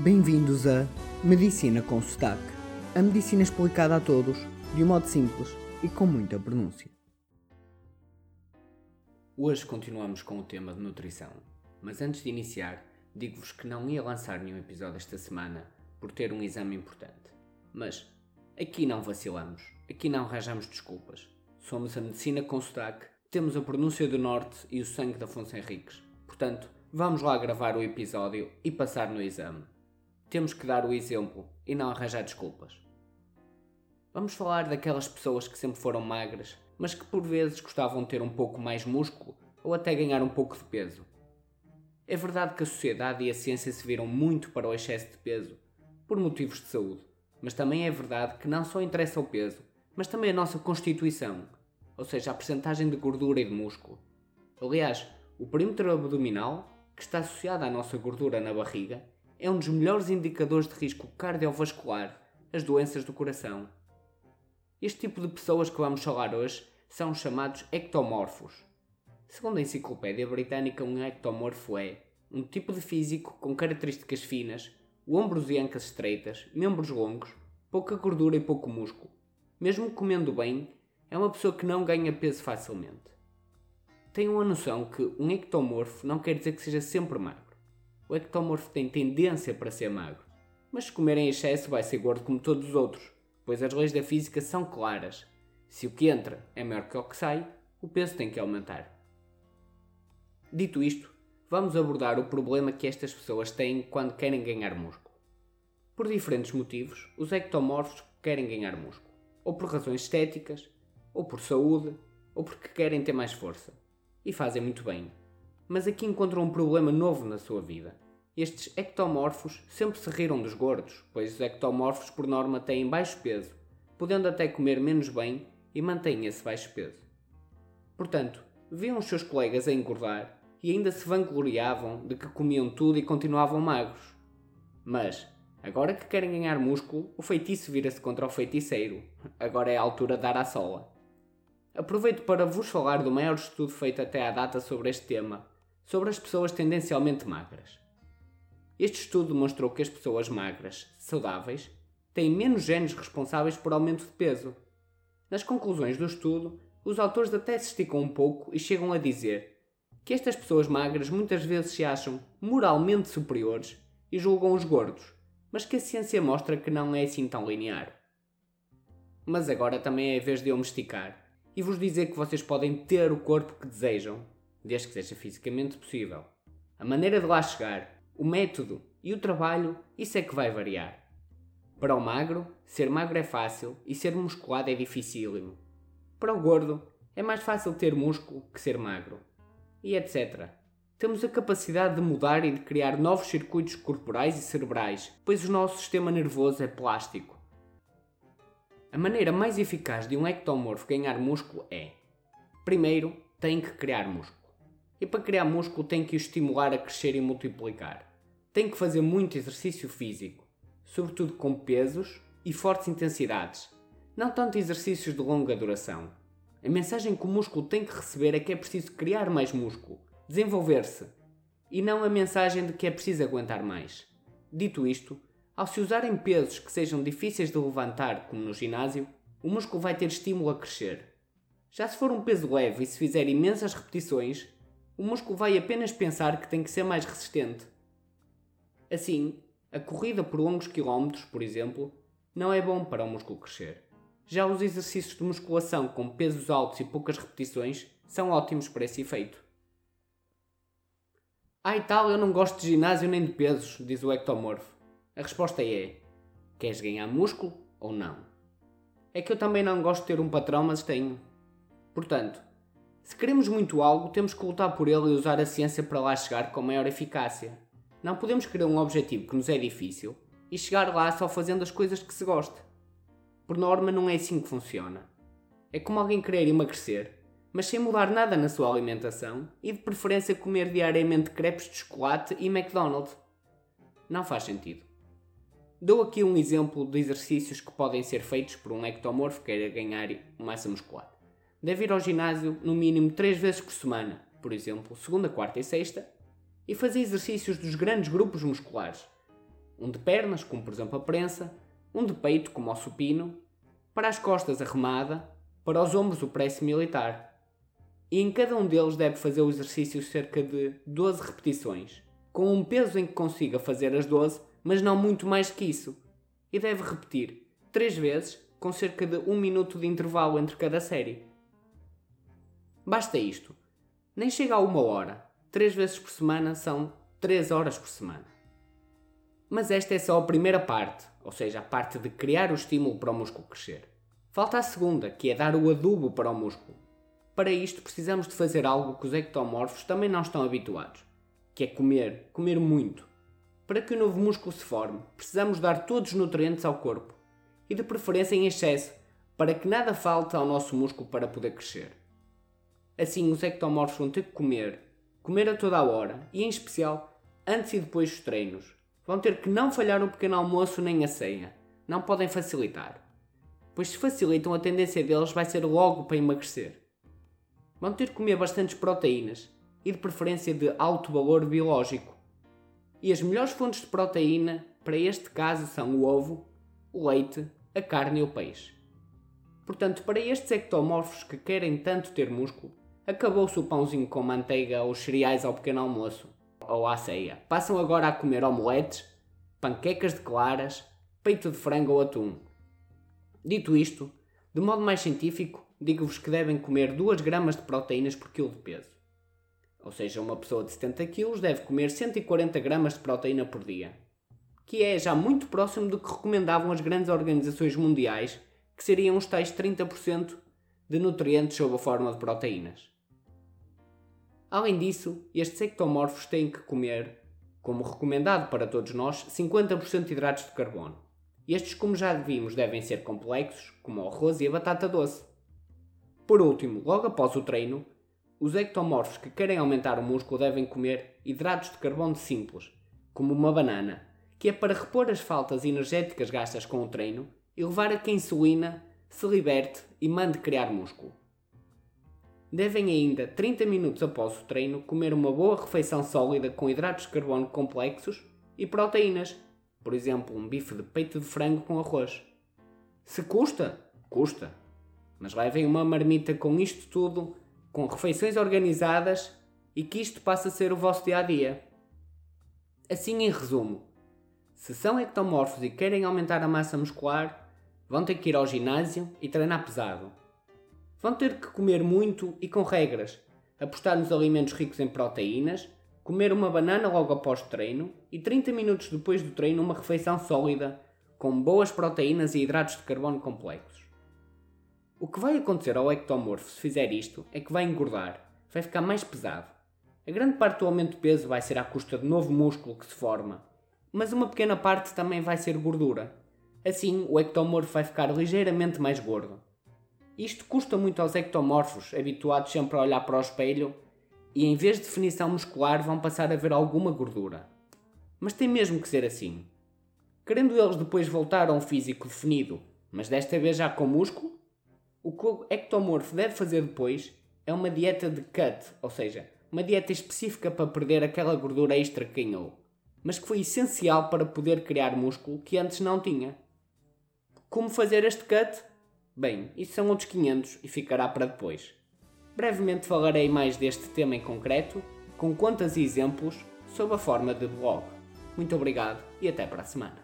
Bem-vindos a Medicina com Sotaque. A medicina explicada a todos, de um modo simples e com muita pronúncia. Hoje continuamos com o tema de nutrição, mas antes de iniciar, digo-vos que não ia lançar nenhum episódio esta semana por ter um exame importante. Mas aqui não vacilamos, aqui não arranjamos desculpas. Somos a medicina com sotaque, temos a pronúncia do norte e o sangue da Afonso Henriques. Portanto, vamos lá gravar o episódio e passar no exame. Temos que dar o exemplo e não arranjar desculpas. Vamos falar daquelas pessoas que sempre foram magras, mas que por vezes gostavam de ter um pouco mais músculo ou até ganhar um pouco de peso. É verdade que a sociedade e a ciência se viram muito para o excesso de peso, por motivos de saúde, mas também é verdade que não só interessa o peso, mas também a nossa constituição, ou seja, a percentagem de gordura e de músculo. Aliás, o perímetro abdominal, que está associado à nossa gordura na barriga, é um dos melhores indicadores de risco cardiovascular, as doenças do coração. Este tipo de pessoas que vamos falar hoje são os chamados ectomorfos. Segundo a Enciclopédia Britânica, um ectomorfo é um tipo de físico com características finas, ombros e ancas estreitas, membros longos, pouca gordura e pouco músculo. Mesmo comendo bem, é uma pessoa que não ganha peso facilmente. Tenham a noção que um ectomorfo não quer dizer que seja sempre magro. O ectomorfo tem tendência para ser magro, mas se comer em excesso vai ser gordo como todos os outros, pois as leis da física são claras. Se o que entra é maior que o que sai, o peso tem que aumentar. Dito isto, vamos abordar o problema que estas pessoas têm quando querem ganhar músculo. Por diferentes motivos, os ectomorfos querem ganhar músculo, ou por razões estéticas, ou por saúde, ou porque querem ter mais força. E fazem muito bem. Mas aqui encontram um problema novo na sua vida. Estes ectomorfos sempre se riram dos gordos, pois os ectomorfos por norma têm baixo peso, podendo até comer menos bem e mantêm esse baixo peso. Portanto, viam os seus colegas a engordar e ainda se vangloriavam de que comiam tudo e continuavam magros. Mas, agora que querem ganhar músculo, o feitiço vira-se contra o feiticeiro. Agora é a altura de dar à sola. Aproveito para vos falar do maior estudo feito até à data sobre este tema, sobre as pessoas tendencialmente magras. Este estudo demonstrou que as pessoas magras, saudáveis, têm menos genes responsáveis por aumento de peso. Nas conclusões do estudo, os autores até se esticam um pouco e chegam a dizer que estas pessoas magras muitas vezes se acham moralmente superiores e julgam os gordos, mas que a ciência mostra que não é assim tão linear. Mas agora também é a vez de eu me esticar e vos dizer que vocês podem ter o corpo que desejam, desde que seja fisicamente possível. A maneira de lá chegar, o método e o trabalho, isso é que vai variar. Para o magro, ser magro é fácil e ser musculado é dificílimo. Para o gordo, é mais fácil ter músculo que ser magro. E etc. Temos a capacidade de mudar e de criar novos circuitos corporais e cerebrais, pois o nosso sistema nervoso é plástico. A maneira mais eficaz de um ectomorfo ganhar músculo é: primeiro, tem que criar músculo. E para criar músculo tem que o estimular a crescer e multiplicar. Tem que fazer muito exercício físico, sobretudo com pesos e fortes intensidades, não tanto exercícios de longa duração. A mensagem que o músculo tem que receber é que é preciso criar mais músculo, desenvolver-se, e não a mensagem de que é preciso aguentar mais. Dito isto, ao se usarem pesos que sejam difíceis de levantar, como no ginásio, o músculo vai ter estímulo a crescer. Já se for um peso leve e se fizer imensas repetições, o músculo vai apenas pensar que tem que ser mais resistente. Assim, a corrida por longos quilómetros, por exemplo, não é bom para o músculo crescer. Já os exercícios de musculação com pesos altos e poucas repetições são ótimos para esse efeito. Ah, e tal, eu não gosto de ginásio nem de pesos, diz o ectomorfo. A resposta é: queres ganhar músculo ou não? É que eu também não gosto de ter um patrão, mas tenho. Portanto, se queremos muito algo, temos que lutar por ele e usar a ciência para lá chegar com maior eficácia. Não podemos querer um objetivo que nos é difícil e chegar lá só fazendo as coisas que se gosta. Por norma, não é assim que funciona. É como alguém querer emagrecer, mas sem mudar nada na sua alimentação e de preferência comer diariamente crepes de chocolate e McDonald's. Não faz sentido. Dou aqui um exemplo de exercícios que podem ser feitos por um ectomorfo que queira ganhar massa muscular deve ir ao ginásio no mínimo 3 vezes por semana, por exemplo, segunda, quarta e sexta, e fazer exercícios dos grandes grupos musculares. um de pernas, como por exemplo a prensa, um de peito, como o supino, para as costas a remada, para os ombros o press militar. E em cada um deles deve fazer o exercício cerca de 12 repetições, com um peso em que consiga fazer as 12, mas não muito mais que isso. E deve repetir 3 vezes, com cerca de 1 minuto de intervalo entre cada série. Basta isto. Nem chega a uma hora. 3 vezes por semana são 3 horas por semana. Mas esta é só a primeira parte, ou seja, a parte de criar o estímulo para o músculo crescer. Falta a segunda, que é dar o adubo para o músculo. Para isto precisamos de fazer algo que os ectomorfos também não estão habituados, que é comer, comer muito. Para que o novo músculo se forme, precisamos dar todos os nutrientes ao corpo, e de preferência em excesso, para que nada falte ao nosso músculo para poder crescer. Assim, os ectomorfos vão ter que comer, comer a toda a hora, e em especial antes e depois dos treinos. Vão ter que não falhar o pequeno almoço nem a ceia. Não podem facilitar pois se facilitam a tendência deles vai ser logo para emagrecer. Vão ter que comer bastantes proteínas e de preferência de alto valor biológico. E as melhores fontes de proteína para este caso são o ovo, o leite, a carne e o peixe. Portanto, para estes ectomorfos que querem tanto ter músculo, acabou-se o pãozinho com manteiga ou os cereais ao pequeno almoço ou à ceia. Passam agora a comer omeletes, panquecas de claras, peito de frango ou atum. Dito isto, de modo mais científico, digo-vos que devem comer 2 gramas de proteínas por quilo de peso. Ou seja, uma pessoa de 70 kg deve comer 140 gramas de proteína por dia, que é já muito próximo do que recomendavam as grandes organizações mundiais, que seriam os tais 30% de nutrientes sob a forma de proteínas. Além disso, estes ectomorfos têm que comer, como recomendado para todos nós, 50% de hidratos de carbono. Estes, como já vimos, devem ser complexos, como o arroz e a batata doce. Por último, logo após o treino, os ectomorfos que querem aumentar o músculo devem comer hidratos de carbono simples, como uma banana, que é para repor as faltas energéticas gastas com o treino e levar a que a insulina se liberte e mande criar músculo. Devem ainda, 30 minutos após o treino, comer uma boa refeição sólida com hidratos de carbono complexos e proteínas, por exemplo, um bife de peito de frango com arroz. Se custa, custa. Mas levem uma marmita com isto tudo, com refeições organizadas e que isto passe a ser o vosso dia a dia. Assim, em resumo, se são ectomorfos e querem aumentar a massa muscular, vão ter que ir ao ginásio e treinar pesado. Vão ter que comer muito e com regras, apostar nos alimentos ricos em proteínas comer uma banana logo após o treino e 30 minutos depois do treino uma refeição sólida com boas proteínas e hidratos de carbono complexos. O que vai acontecer ao ectomorfo se fizer isto é que vai engordar, vai ficar mais pesado. A grande parte do aumento de peso vai ser à custa de novo músculo que se forma, mas uma pequena parte também vai ser gordura. Assim, o ectomorfo vai ficar ligeiramente mais gordo. Isto custa muito aos ectomorfos, habituados sempre a olhar para o espelho e em vez de definição muscular vão passar a ver alguma gordura. Mas tem mesmo que ser assim. Querendo eles depois voltar a um físico definido, mas desta vez já com músculo, o que o ectomorfo deve fazer depois é uma dieta de cut, ou seja, uma dieta específica para perder aquela gordura extra que ganhou, mas que foi essencial para poder criar músculo que antes não tinha. Como fazer este cut? Bem, isso são outros 500 e ficará para depois. Brevemente falarei mais deste tema em concreto, com contas e exemplos, sob a forma de blog. Muito obrigado e até para a semana.